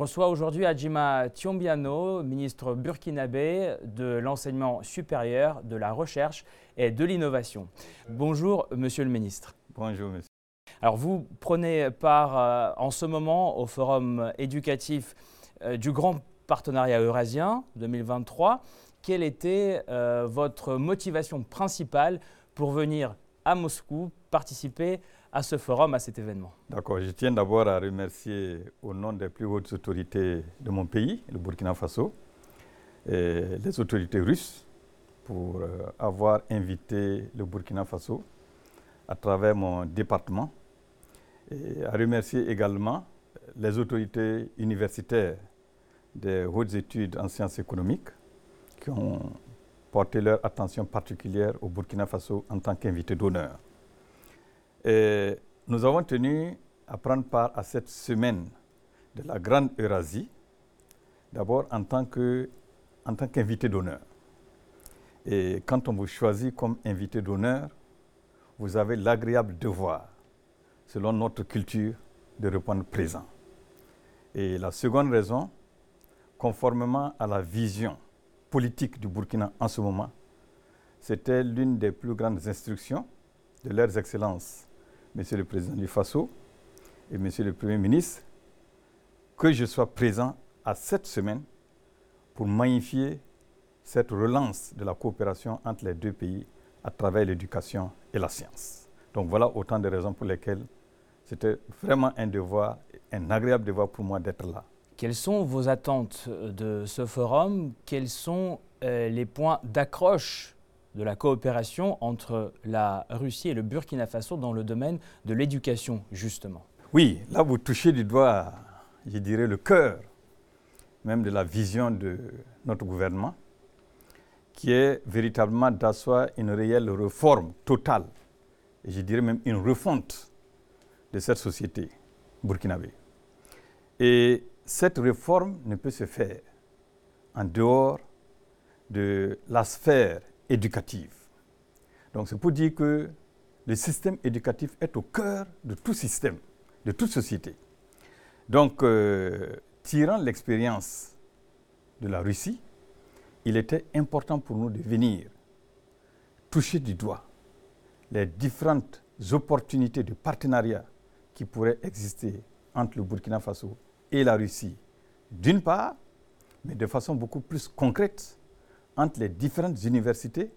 reçois aujourd'hui Adjima Tiombiano, ministre burkinabé de l'enseignement supérieur, de la recherche et de l'innovation. Bonjour, monsieur le ministre. Bonjour, monsieur. Alors, vous prenez part euh, en ce moment au forum éducatif euh, du Grand Partenariat Eurasien 2023. Quelle était euh, votre motivation principale pour venir à Moscou participer à ce forum, à cet événement D'accord, je tiens d'abord à remercier au nom des plus hautes autorités de mon pays, le Burkina Faso, et les autorités russes pour euh, avoir invité le Burkina Faso à travers mon département et à remercier également les autorités universitaires des hautes études en sciences économiques qui ont porté leur attention particulière au Burkina Faso en tant qu'invité d'honneur. Et nous avons tenu à prendre part à cette semaine de la Grande Eurasie, d'abord en tant qu'invité d'honneur. Et quand on vous choisit comme invité d'honneur, vous avez l'agréable devoir, selon notre culture, de répondre présent. Et la seconde raison, conformément à la vision politique du Burkina en ce moment, c'était l'une des plus grandes instructions de leurs excellences Monsieur le Président du FASO et Monsieur le Premier ministre, que je sois présent à cette semaine pour magnifier cette relance de la coopération entre les deux pays à travers l'éducation et la science. Donc voilà autant de raisons pour lesquelles c'était vraiment un devoir, un agréable devoir pour moi d'être là. Quelles sont vos attentes de ce forum? Quels sont euh, les points d'accroche de la coopération entre la Russie et le Burkina Faso dans le domaine de l'éducation, justement. Oui, là vous touchez du doigt, je dirais, le cœur même de la vision de notre gouvernement, qui est véritablement d'asseoir une réelle réforme totale, et je dirais même une refonte de cette société burkinabé. Et cette réforme ne peut se faire en dehors de la sphère éducative. Donc c'est pour dire que le système éducatif est au cœur de tout système, de toute société. Donc, euh, tirant l'expérience de la Russie, il était important pour nous de venir toucher du doigt les différentes opportunités de partenariat qui pourraient exister entre le Burkina Faso et la Russie, d'une part, mais de façon beaucoup plus concrète entre les différentes universités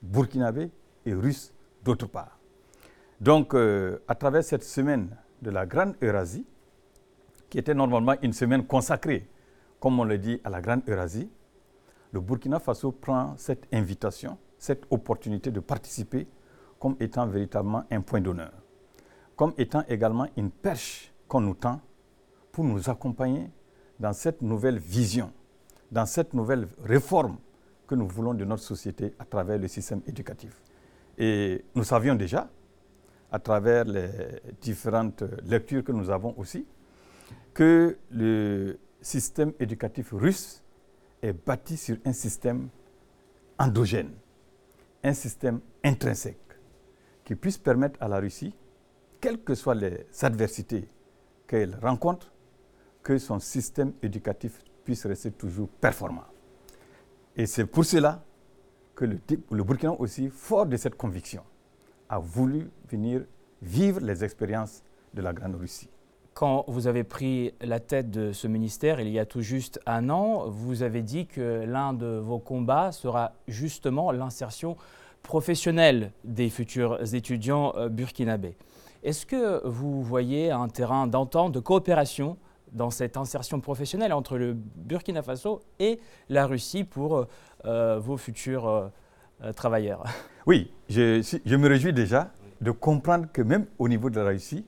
burkinabées et russes d'autre part. Donc, euh, à travers cette semaine de la Grande Eurasie, qui était normalement une semaine consacrée, comme on le dit, à la Grande Eurasie, le Burkina Faso prend cette invitation, cette opportunité de participer comme étant véritablement un point d'honneur, comme étant également une perche qu'on nous tend pour nous accompagner dans cette nouvelle vision, dans cette nouvelle réforme que nous voulons de notre société à travers le système éducatif. Et nous savions déjà, à travers les différentes lectures que nous avons aussi, que le système éducatif russe est bâti sur un système endogène, un système intrinsèque, qui puisse permettre à la Russie, quelles que soient les adversités qu'elle rencontre, que son système éducatif puisse rester toujours performant. Et c'est pour cela que le, Burkina aussi, fort de cette conviction, a voulu venir vivre les expériences de la Grande Russie. Quand vous avez pris la tête de ce ministère il y a tout juste un an, vous avez dit que l'un de vos combats sera justement l'insertion professionnelle des futurs étudiants euh, burkinabés. Est-ce que vous voyez un terrain d'entente, de coopération dans cette insertion professionnelle entre le Burkina Faso et la Russie pour euh, vos futurs euh, euh, travailleurs Oui, je, je, me réjouis déjà de comprendre que même au niveau de la Russie,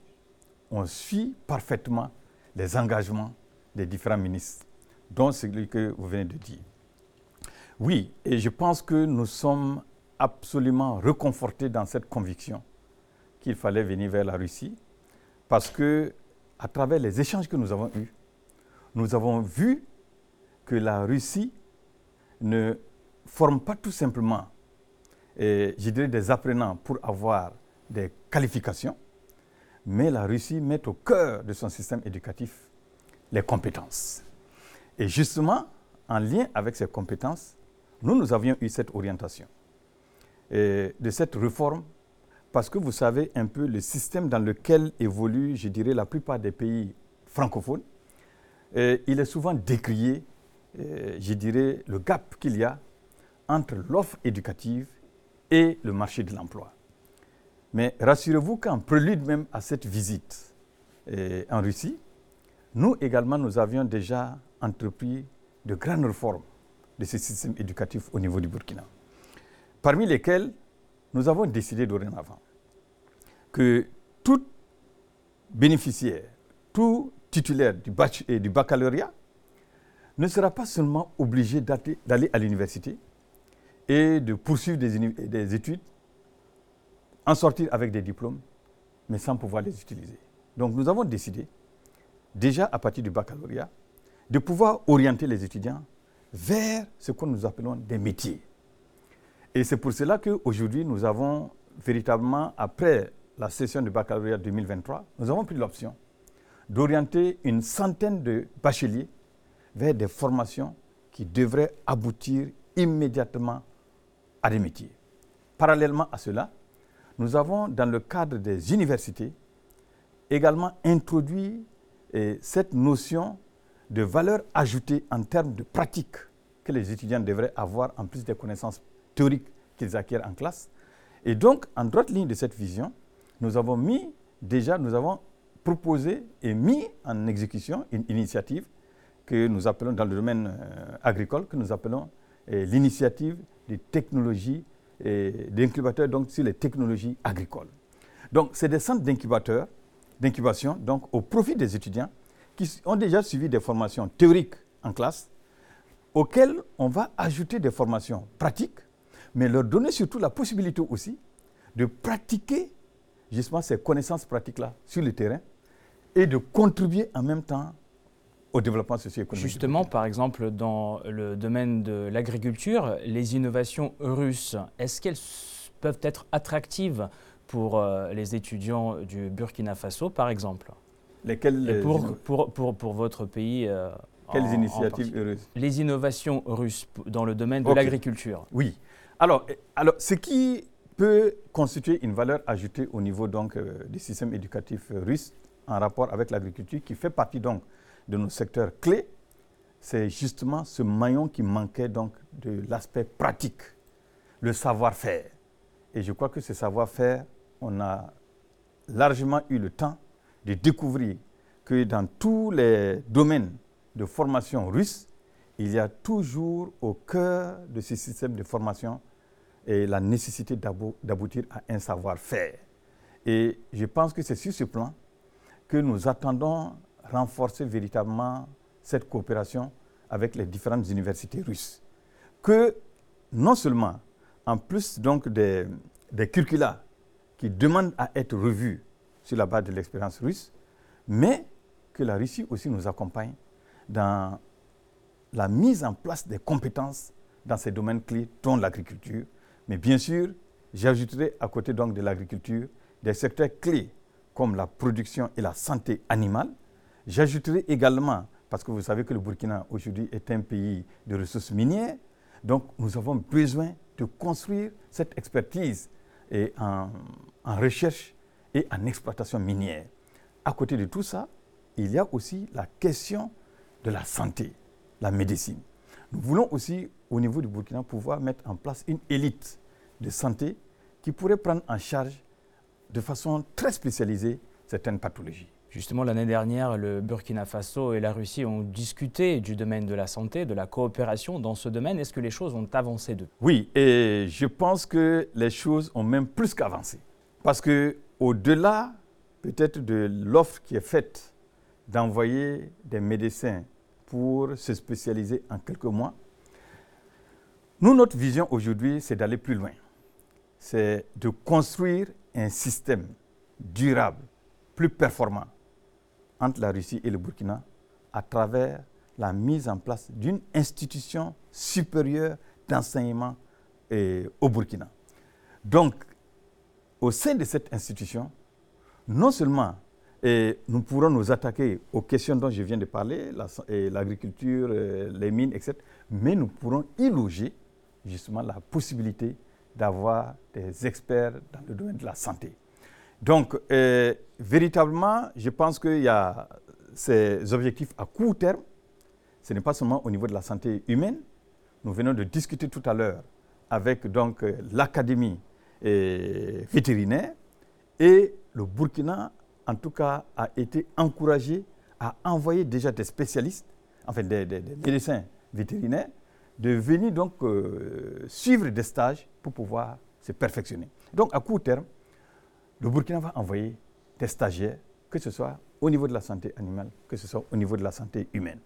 on suit parfaitement les engagements des différents ministres, dont celui que vous venez de dire. Oui, et je pense que nous sommes absolument reconfortés dans cette conviction qu'il fallait venir vers la Russie, parce que à travers les échanges que nous avons eus, nous avons vu que la Russie ne forme pas tout simplement, et je dirais, des apprenants pour avoir des qualifications, mais la Russie met au cœur de son système éducatif les compétences. Et justement, en lien avec ces compétences, nous, nous avions eu cette orientation de cette réforme parce que vous savez un peu le système dans lequel évolue, je dirais, la plupart des pays francophones. il est souvent décrié, je dirais, le gap qu'il y a entre l'offre éducative et le marché de l'emploi. Mais rassurez-vous qu'en prélude même à cette visite en Russie, nous également, nous avions déjà entrepris de grandes réformes de ce système éducatif au niveau du Burkina. Parmi lesquelles, nous avons décidé dorénavant que tout bénéficiaire, tout titulaire du, du baccalauréat ne sera pas seulement obligé d'aller à l'université et de poursuivre des études, en sortir avec des diplômes, mais sans pouvoir les utiliser. Donc nous avons décidé, déjà à partir du baccalauréat, de pouvoir orienter les étudiants vers ce que nous appelons des métiers. Et c'est pour cela qu'aujourd'hui, nous avons véritablement, après la session de baccalauréat 2023, nous avons pris l'option d'orienter une centaine de bacheliers vers des formations qui devraient aboutir immédiatement à des métiers. Parallèlement à cela, nous avons, dans le cadre des universités, également introduit eh, cette notion de valeur ajoutée en termes de pratique que les étudiants devraient avoir en plus des connaissances théoriques qu'ils acquièrent en classe. Et donc, en droite ligne de cette vision, nous avons mis, déjà, nous avons proposé et mis en exécution une initiative que nous appelons dans le domaine euh, agricole, que nous appelons euh, l'initiative des technologies et d'incubateurs donc sur les technologies agricoles. Donc, c'est des centres d'incubateurs, d'incubation, donc au profit des étudiants qui ont déjà suivi des formations théoriques en classe, auxquelles on va ajouter des formations pratiques, mais leur donner surtout la possibilité aussi de pratiquer justement ces connaissances pratiques-là sur le terrain et de contribuer en même temps au développement socio-économique. Justement, par exemple, dans le domaine de l'agriculture, les innovations russes, est-ce qu'elles peuvent être attractives pour euh, les étudiants du Burkina Faso, par exemple? Lesquelles pour, pour, pour, pour, votre pays euh, Quelles initiatives russes? Les innovations russes dans le domaine de l'agriculture. Oui. Alors, alors, ce qui peut constituer une valeur ajoutée au niveau donc, euh, du système éducatif russe en rapport avec l'agriculture, qui fait partie donc de nos secteurs clés, c'est justement ce maillon qui manquait donc de l'aspect pratique, le savoir-faire. Et je crois que ce savoir-faire, on a largement eu le temps de découvrir que dans tous les domaines de formation russe, il y a toujours au cœur de ce système de formation et la nécessité d'aboutir à un savoir-faire. Et je pense que c'est sur ce plan que nous attendons renforcer véritablement cette coopération avec les différentes universités russes. Que non seulement, en plus donc des, des curricula qui demandent à être revus sur la base de l'expérience russe, mais que la Russie aussi nous accompagne dans la mise en place des compétences dans ces domaines clés, dont l'agriculture. Mais bien sûr, j'ajouterai à côté donc de l'agriculture des secteurs clés comme la production et la santé animale, J'ajouterai également, parce que vous savez que le Burkina aujourd'hui est un pays de ressources minières, donc nous avons besoin de construire cette expertise et en, recherche et en exploitation minière. À côté de tout ça, il y a aussi la question de la santé, la médecine. Nous voulons aussi, au niveau du Burkina, pouvoir mettre en place une élite de santé qui pourrait prendre en charge de façon très spécialisée certaines pathologies. Justement, l'année dernière, le Burkina Faso et la Russie ont discuté du domaine de la santé, de la coopération dans ce domaine. Est-ce que les choses ont avancé de Oui, et je pense que les choses ont même plus qu'avancé. Parce que au-delà peut-être de l'offre qui est faite d'envoyer des médecins pour se spécialiser en quelques mois, nous, notre vision aujourd'hui, c'est d'aller plus loin. C'est de construire un système durable, plus performant, entre la Russie et le Burkina à travers la mise en place d'une institution supérieure d'enseignement au Burkina. Donc, au sein de cette institution, non seulement Et nous pourrons nous attaquer aux questions dont je viens de parler, l'agriculture, euh, les mines, etc. Mais nous pourrons y loger justement la possibilité d'avoir des experts dans le domaine de la santé. Donc, euh, véritablement, je pense qu'il y a ces objectifs à court terme. Ce n'est pas seulement au niveau de la santé humaine. Nous venons de discuter tout à l'heure avec donc euh, l'académie euh, vétérinaire et le Burkina, en tout cas, a été encouragé à envoyer déjà des spécialistes, enfin des, médecins vétérinaires, de venir donc suivre des stages pour pouvoir se perfectionner. Donc, à court terme, le Burkina va envoyer des stagiaires, que ce soit au niveau de la santé animale, que ce soit au niveau de la santé humaine.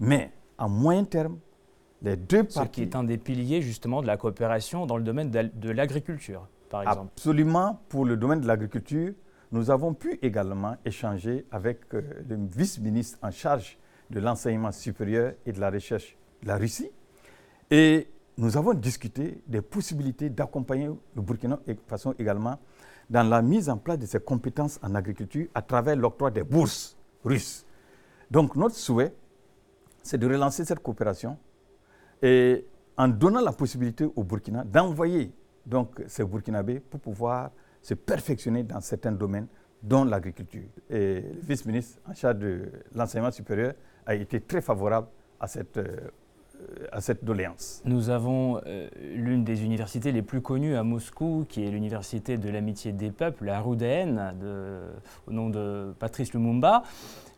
Mais à moyen terme, les deux parties... Ce qui est un des piliers justement de la coopération dans le domaine de l'agriculture, par exemple. Absolument, pour le domaine de l'agriculture, nous avons pu également échanger avec euh, le vice-ministre en charge de l'enseignement supérieur et de la recherche de la Russie. Et nous avons discuté des possibilités d'accompagner le Burkina de façon également dans la mise en place de ses compétences en agriculture à travers l'octroi des bourses russes. Donc notre souhait, c'est de relancer cette coopération et en donnant la possibilité au Burkina d'envoyer donc ces Burkinabés pour pouvoir se perfectionner dans certains domaines, dont l'agriculture. Et le vice-ministre en charge de l'enseignement supérieur a été très favorable à cette euh, à cette doléance. Nous avons euh, l'une des universités les plus connues à Moscou, qui est l'université de l'amitié des peuples, la Roudéenne, au nom de Patrice Lumumba.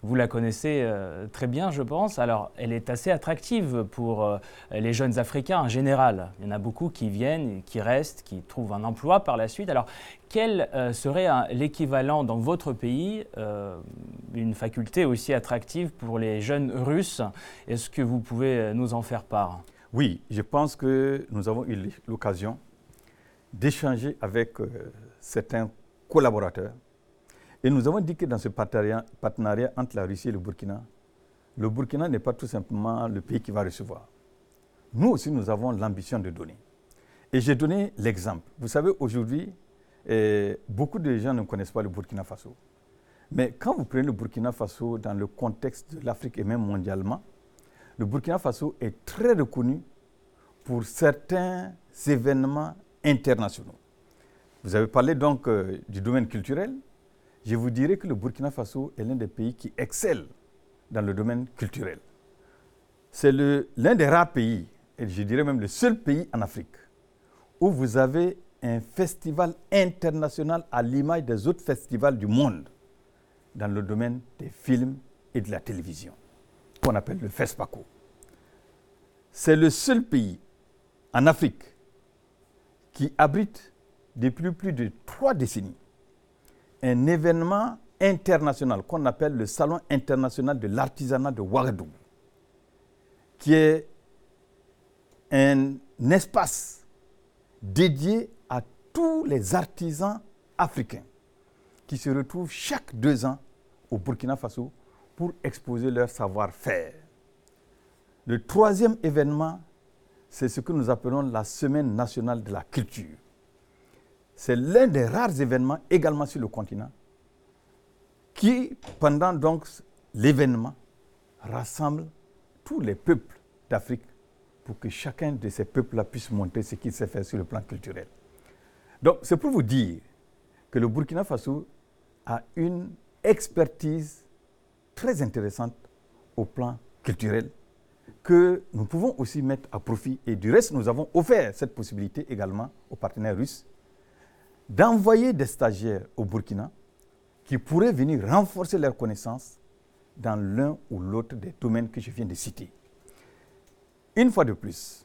Vous la connaissez euh, très bien, je pense. Alors, elle est assez attractive pour euh, les jeunes Africains en général. Il y en a beaucoup qui viennent, qui restent, qui trouvent un emploi par la suite. Alors, quel euh, serait l'équivalent dans votre pays, une faculté aussi attractive pour les jeunes Russes? Est-ce que vous pouvez nous en faire part? Oui, je pense que nous avons eu l'occasion d'échanger avec certains collaborateurs et nous avons dit que dans ce partenariat, entre la Russie et le Burkina, le Burkina n'est pas tout simplement le pays qui va recevoir. Nous aussi, nous avons l'ambition de donner. Et j'ai donné l'exemple. Vous savez, aujourd'hui, eh, beaucoup de gens ne connaissent pas le Burkina Faso. Mais quand vous prenez le Burkina Faso dans le contexte de l'Afrique et même mondialement, le Burkina Faso est très reconnu pour certains événements internationaux. Vous avez parlé donc euh, du domaine culturel, je vous dirais que le Burkina Faso est l'un des pays qui excelle dans le domaine culturel. C'est l'un des rares pays, et je dirais même le seul pays en Afrique, où vous avez un festival international à l'image des autres festivals du monde dans le domaine des films et de la télévision, qu'on appelle le FESPACO. C'est le seul pays en Afrique qui abrite depuis plus de trois décennies un événement international qu'on appelle le Salon international de l'artisanat de Ouagadougou, qui est un espace dédié à tous les artisans africains qui se retrouvent chaque deux ans au Burkina Faso pour exposer leur savoir-faire. Le troisième événement, c'est ce que nous appelons la Semaine nationale de la culture. C'est l'un des rares événements également sur le continent qui, pendant donc l'événement, rassemble tous les peuples d'Afrique pour que chacun de ces peuples-là puisse montrer ce qu'il sait faire sur le plan culturel. Donc, c'est pour vous dire que le Burkina Faso a une expertise très intéressante au plan culturel que nous pouvons aussi mettre à profit. Et du reste, nous avons offert cette possibilité également aux partenaires russes d'envoyer des stagiaires au Burkina qui pourraient venir renforcer leurs connaissances dans l'un ou l'autre des domaines que je viens de citer. Une fois de plus,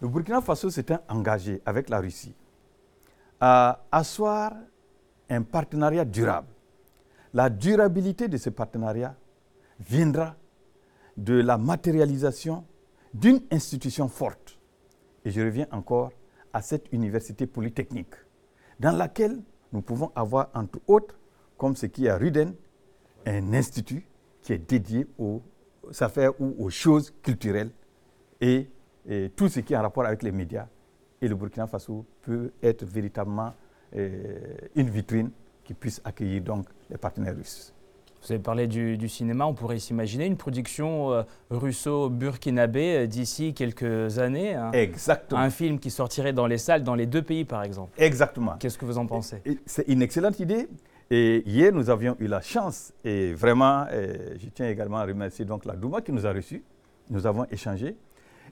le Burkina Faso s'est engagé avec la Russie à asseoir un partenariat durable. La durabilité de ce partenariat viendra de la matérialisation d'une institution forte. Et je reviens encore à cette université polytechnique dans laquelle nous pouvons avoir, entre autres, comme ce qui est à Ruden, un institut qui est dédié aux affaires ou aux choses culturelles et, tout ce qui est en rapport avec les médias. Et le Burkina Faso peut être véritablement euh, une vitrine qui puisse accueillir donc les partenaires russes. Vous avez parlé du, cinéma, on pourrait s'imaginer une production euh, russo-burkinabé euh, d'ici quelques années. Hein. Exactement. Un film qui sortirait dans les salles dans les deux pays, par exemple. Exactement. Qu'est-ce que vous en pensez? C'est une excellente idée. Et hier, nous avions eu la chance, et vraiment, je tiens également à remercier donc la Douma qui nous a reçus. Nous avons échangé.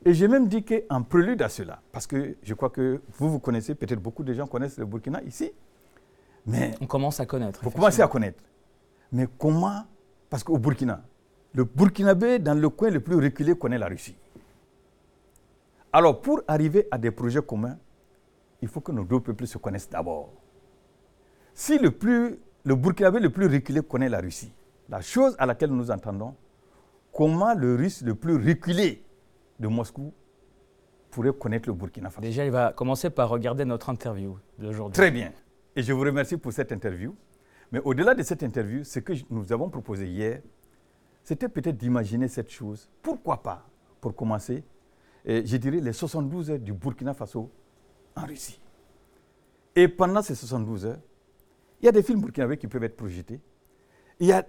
Et j'ai même dit qu'en prélude à cela, parce que je crois que vous, vous connaissez, peut-être beaucoup de gens connaissent le Burkina ici, mais... On commence à connaître. Vous commencez à connaître. Mais comment? Parce qu'au Burkina, le Burkinabé, dans le coin le plus reculé, connaît la Russie. Alors, pour arriver à des projets communs, il faut que nos deux peuples se connaissent d'abord. Si le, plus, le Burkinabé le plus reculé connaît la Russie, la chose à laquelle nous entendons, comment le Russe le plus reculé de Moscou pourrait connaître le Burkina Faso? Déjà, il va commencer par regarder notre interview d'aujourd'hui. Très bien. Et je vous remercie pour cette interview. Mais au-delà de cette interview, ce que nous avons proposé hier, c'était peut-être d'imaginer cette chose. Pourquoi pas, pour commencer, je dirais les 72 heures du Burkina Faso en Russie. Et pendant ces 72 heures, il y a des films burkinabés qui peuvent être projetés. Il y a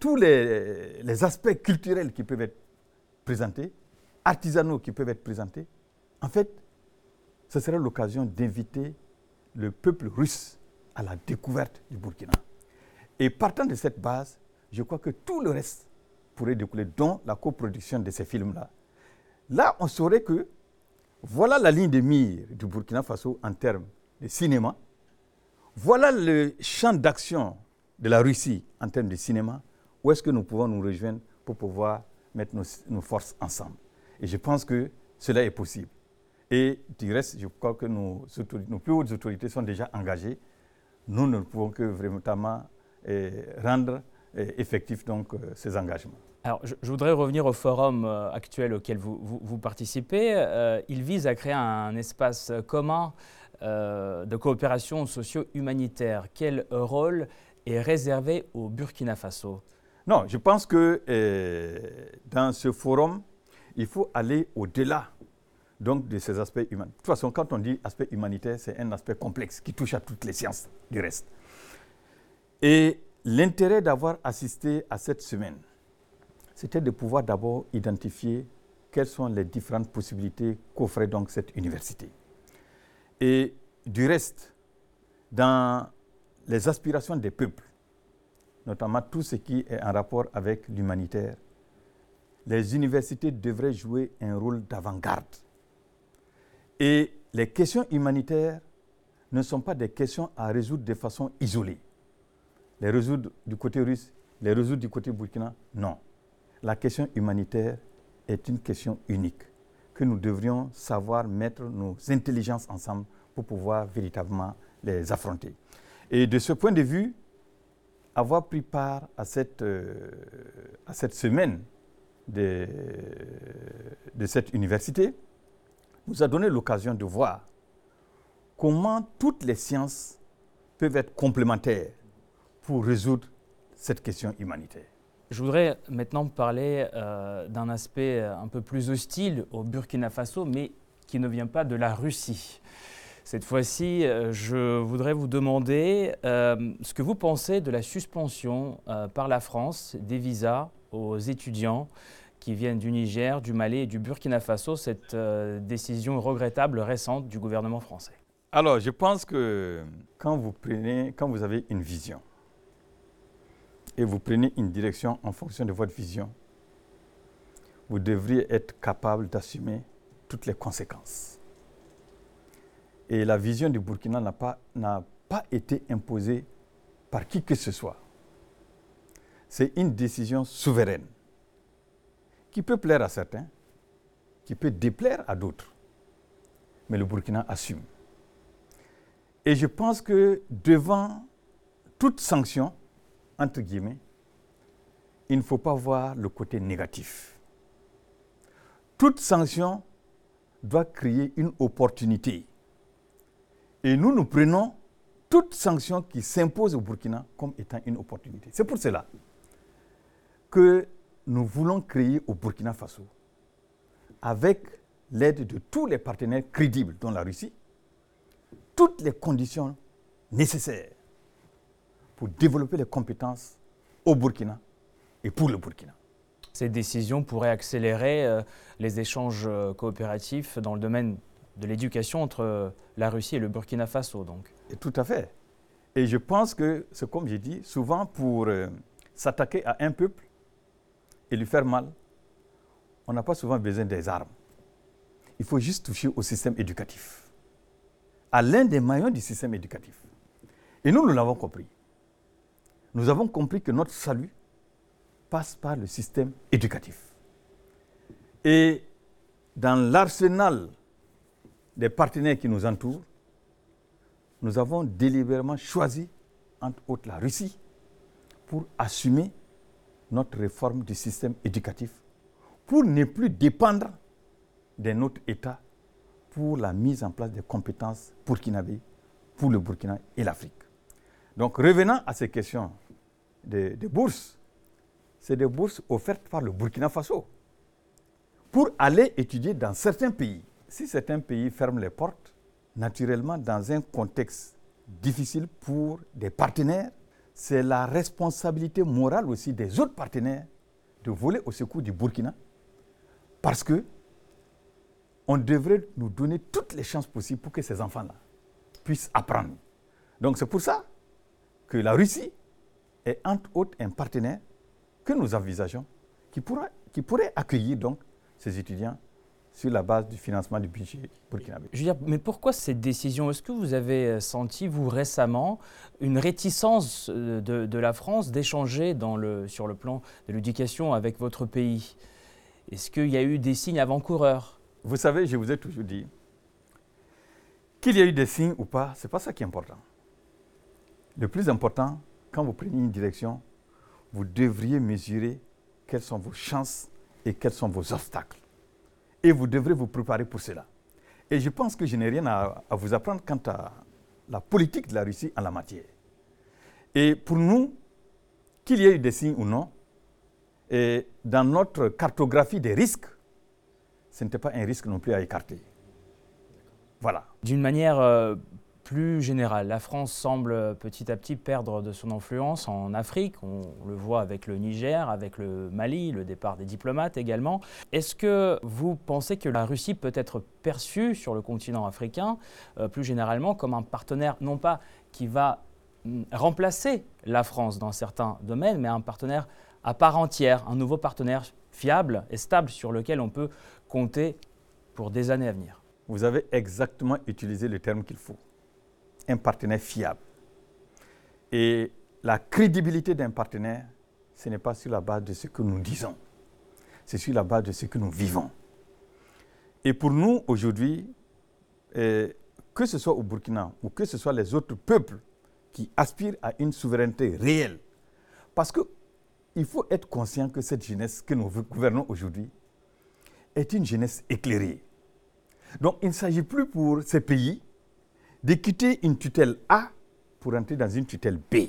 tous les, les, aspects culturels qui peuvent être présentés, artisanaux qui peuvent être présentés. En fait, ce serait l'occasion d'inviter le peuple russe à la découverte du Burkina. Et partant de cette base, je crois que tout le reste pourrait découler, dont la coproduction de ces films-là. Là, on saurait que voilà la ligne de mire du Burkina Faso en termes de cinéma. Voilà le champ d'action de la Russie en termes de cinéma. Où est-ce que nous pouvons nous rejoindre pour pouvoir mettre nos, forces ensemble? Et je pense que cela est possible. Et du reste, je crois que nos, nos plus hautes autorités sont déjà engagées nous ne pouvons que vraiment rendre effectifs donc, euh, ces engagements. Alors, je, voudrais revenir au forum euh, actuel auquel vous, vous, participez. Euh, il vise à créer un espace commun de coopération socio-humanitaire. Quel rôle est réservé au Burkina Faso? Non, je pense que dans ce forum, il faut aller au-delà donc de ces aspects humains. De toute façon, quand on dit aspect humanitaire, c'est un aspect complexe qui touche à toutes les sciences du reste. Et l'intérêt d'avoir assisté à cette semaine, c'était de pouvoir d'abord identifier quelles sont les différentes possibilités qu'offrait donc cette université. Et du reste, dans les aspirations des peuples, notamment tout ce qui est en rapport avec l'humanitaire, les universités devraient jouer un rôle d'avant-garde et les questions humanitaires ne sont pas des questions à résoudre de façon isolée. Les résoudre du côté russe, les résoudre du côté burkina, non. La question humanitaire est une question unique que nous devrions savoir mettre nos intelligences ensemble pour pouvoir véritablement les affronter. Et de ce point de vue, avoir pris part à cette, euh, à cette semaine de, de cette université, nous a donné l'occasion de voir comment toutes les sciences peuvent être complémentaires pour résoudre cette question humanitaire. Je voudrais maintenant parler euh, d'un aspect euh, un peu plus hostile au Burkina Faso, mais qui ne vient pas de la Russie. Cette fois-ci, euh, je voudrais vous demander ce que vous pensez de la suspension par la France des visas aux étudiants qui viennent du Niger, du Mali et du Burkina Faso, cette euh, décision regrettable récente du gouvernement français Alors, je pense que quand vous, prenez, quand vous avez une vision et vous prenez une direction en fonction de votre vision, vous devriez être capable d'assumer toutes les conséquences. Et la vision du Burkina n'a pas, pas été imposée par qui que ce soit. C'est une décision souveraine qui peut plaire à certains, qui peut déplaire à d'autres. Mais le Burkina assume. Et je pense que devant toute sanction, entre guillemets, il ne faut pas voir le côté négatif. Toute sanction doit créer une opportunité. Et nous, nous prenons toute sanction qui s'impose au Burkina comme étant une opportunité. C'est pour cela que nous voulons créer au Burkina Faso, avec l'aide de tous les partenaires crédibles, dont la Russie, toutes les conditions nécessaires pour développer les compétences au Burkina et pour le Burkina. Ces décisions pourraient accélérer euh, les échanges euh, coopératifs dans le domaine de l'éducation entre euh, la Russie et le Burkina Faso, donc. Et tout à fait. Et je pense que c'est comme j'ai dit, souvent pour s'attaquer à un peuple et lui faire mal, on n'a pas souvent besoin des armes. Il faut juste toucher au système éducatif, à l'un des maillons du système éducatif. Et nous, nous l'avons compris. Nous avons compris que notre salut passe par le système éducatif. Et dans l'arsenal des partenaires qui nous entourent, nous avons délibérément choisi, entre autres la Russie, pour assumer notre réforme du système éducatif, pour ne plus dépendre de notre État pour la mise en place des compétences burkinabées pour le Burkina et l'Afrique. Donc revenant à ces questions de, de bourses, c'est des bourses offertes par le Burkina Faso pour aller étudier dans certains pays. Si certains pays ferment les portes, naturellement, dans un contexte difficile pour des partenaires, c'est la responsabilité morale aussi des autres partenaires de voler au secours du Burkina parce que on devrait nous donner toutes les chances possibles pour que ces enfants-là puissent apprendre. Donc c'est pour ça que la Russie est entre autres un partenaire que nous envisageons qui, pourra, qui pourrait accueillir donc ces étudiants sur la base du financement du budget burkinabé. Je veux dire, mais pourquoi cette décision? Est-ce que vous avez euh, senti, vous récemment, une réticence euh, de, la France d'échanger sur le plan de l'éducation avec votre pays? Est-ce qu'il y a eu des signes avant-coureurs? Vous savez, je vous ai toujours dit, qu'il y a eu des signes ou pas, ce n'est pas ça qui est important. Le plus important, quand vous prenez une direction, vous devriez mesurer quelles sont vos chances et quels sont vos obstacles. Et vous devrez vous préparer pour cela. Et je pense que je n'ai rien à, vous apprendre quant à la politique de la Russie en la matière. Et pour nous, qu'il y ait eu des signes ou non, et dans notre cartographie des risques, ce n'était pas un risque non plus à écarter. Voilà. D'une manière euh, plus générale. La France semble petit à petit perdre de son influence en Afrique. On le voit avec le Niger, avec le Mali, le départ des diplomates également. Est-ce que vous pensez que la Russie peut être perçue sur le continent africain, euh, plus généralement, comme un partenaire, non pas qui va mm, remplacer la France dans certains domaines, mais un partenaire à part entière, un nouveau partenaire fiable et stable sur lequel on peut compter pour des années à venir? Vous avez exactement utilisé le terme qu'il faut un partenaire fiable. Et la crédibilité d'un partenaire, ce n'est pas sur la base de ce que nous disons, c'est sur la base de ce que nous vivons. Et pour nous, aujourd'hui, eh, que ce soit au Burkina ou que ce soit les autres peuples qui aspirent à une souveraineté réelle, parce qu'il faut être conscient que cette jeunesse que nous gouvernons aujourd'hui est une jeunesse éclairée. Donc il ne s'agit plus pour ces pays de quitter une tutelle A pour entrer dans une tutelle B,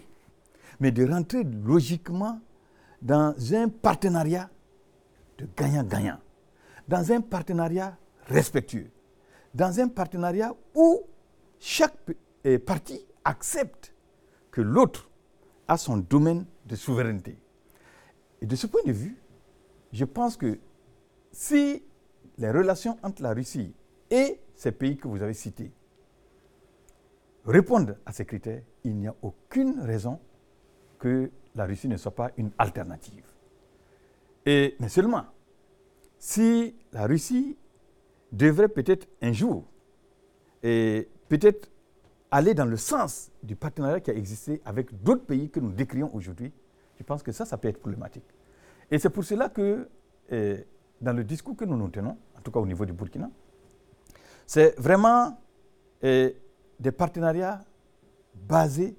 mais de rentrer logiquement dans un partenariat de gagnant-gagnant, dans un partenariat respectueux, dans un partenariat où chaque euh, partie accepte que l'autre a son domaine de souveraineté. Et de ce point de vue, je pense que si les relations entre la Russie et ces pays que vous avez cités répondent à ces critères, il n'y a aucune raison que la Russie ne soit pas une alternative. Et, mais seulement, si la Russie devrait peut-être un jour, peut-être aller dans le sens du partenariat qui a existé avec d'autres pays que nous décrions aujourd'hui, je pense que ça, ça peut être problématique. Et c'est pour cela que, eh, dans le discours que nous nous tenons, en tout cas au niveau du Burkina, c'est vraiment eh, des partenariats basés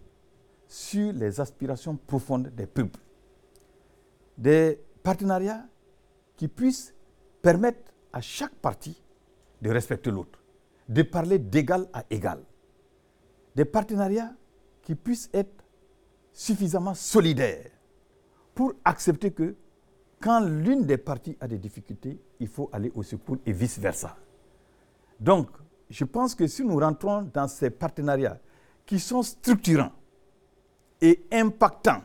sur les aspirations profondes des peuples. Des partenariats qui puissent permettre à chaque partie de respecter l'autre, de parler d'égal à égal. Des partenariats qui puissent être suffisamment solidaires pour accepter que quand l'une des parties a des difficultés, il faut aller au secours et vice-versa. Donc, je pense que si nous rentrons dans ces partenariats qui sont structurants, et impactant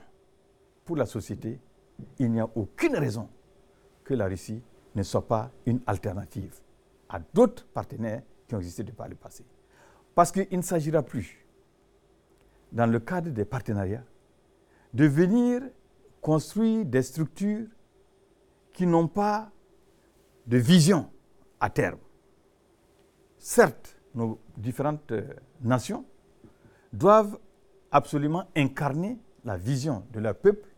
pour la société, il n'y a aucune raison que la Russie ne soit pas une alternative à d'autres partenaires qui ont existé depuis le passé. Parce qu'il ne s'agira plus, dans le cadre des partenariats, de venir construire des structures qui n'ont pas de vision à terme. Certes, nos différentes euh, nations doivent absolument incarner la vision de leur peuple,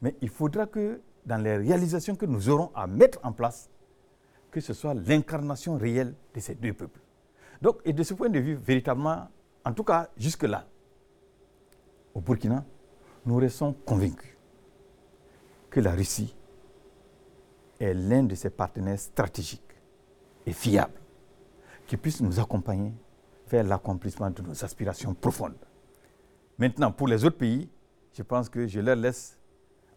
mais il faudra que dans les réalisations que nous aurons à mettre en place, que ce soit l'incarnation réelle de ces deux peuples. Donc, et de ce point de vue, véritablement, en tout cas jusque-là, au Burkina, nous restons convaincus que la Russie est l'un de ses partenaires stratégiques et fiables qui puisse nous accompagner vers l'accomplissement de nos aspirations profondes. Maintenant, pour les autres pays, je pense que je leur laisse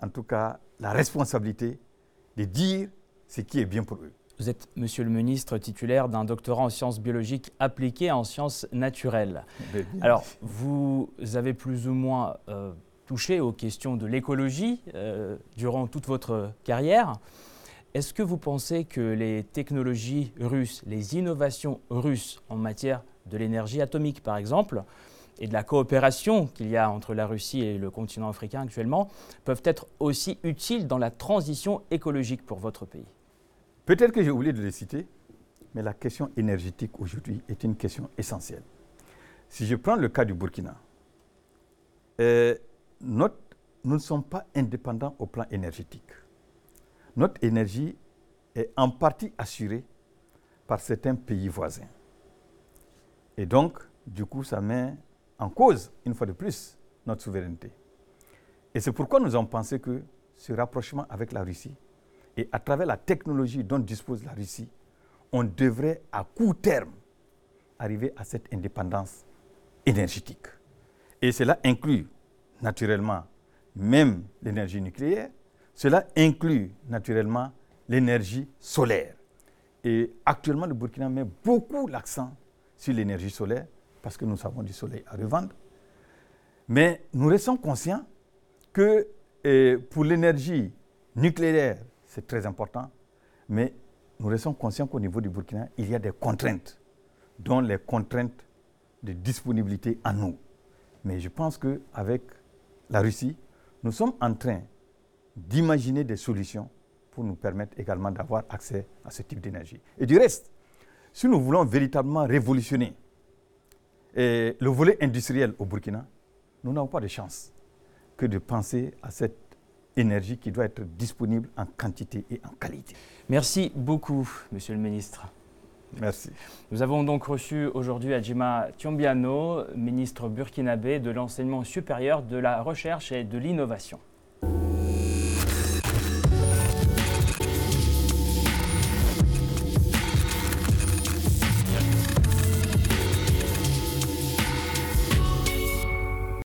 en tout cas la responsabilité de dire ce qui est bien pour eux. Vous êtes, monsieur le ministre, titulaire d'un doctorat en sciences biologiques appliquées en sciences naturelles. Alors, vous avez plus ou moins euh, touché aux questions de l'écologie euh, durant toute votre carrière. Est-ce que vous pensez que les technologies russes, les innovations russes en matière de l'énergie atomique par exemple, et de la coopération qu'il y a entre la Russie et le continent africain actuellement, peuvent être aussi utiles dans la transition écologique pour votre pays? Peut-être que j'ai oublié de les citer, mais la question énergétique aujourd'hui est une question essentielle. Si je prends le cas du Burkina, euh, nous ne sommes pas indépendants au plan énergétique notre énergie est en partie assurée par certains pays voisins. Et donc, du coup, ça met en cause, une fois de plus, notre souveraineté. Et c'est pourquoi nous avons pensé que ce rapprochement avec la Russie, et à travers la technologie dont dispose la Russie, on devrait à court terme arriver à cette indépendance énergétique. Et cela inclut naturellement même l'énergie nucléaire, cela inclut naturellement l'énergie solaire. Et actuellement, le Burkina met beaucoup l'accent sur l'énergie solaire parce que nous avons du soleil à revendre. Mais nous restons conscients que eh, pour l'énergie nucléaire, c'est très important, mais nous restons conscients qu'au niveau du Burkina, il y a des contraintes, dont les contraintes de disponibilité en eau. Mais je pense qu'avec la Russie, nous sommes en train d'imaginer des solutions pour nous permettre également d'avoir accès à ce type d'énergie. Et du reste, si nous voulons véritablement révolutionner le volet industriel au Burkina, nous n'avons pas de chance que de penser à cette énergie qui doit être disponible en quantité et en qualité. Merci beaucoup, Monsieur le Ministre. Merci. Nous avons donc reçu aujourd'hui Adjima Tiombiano, ministre burkinabé de l'enseignement supérieur, de la recherche et de l'innovation.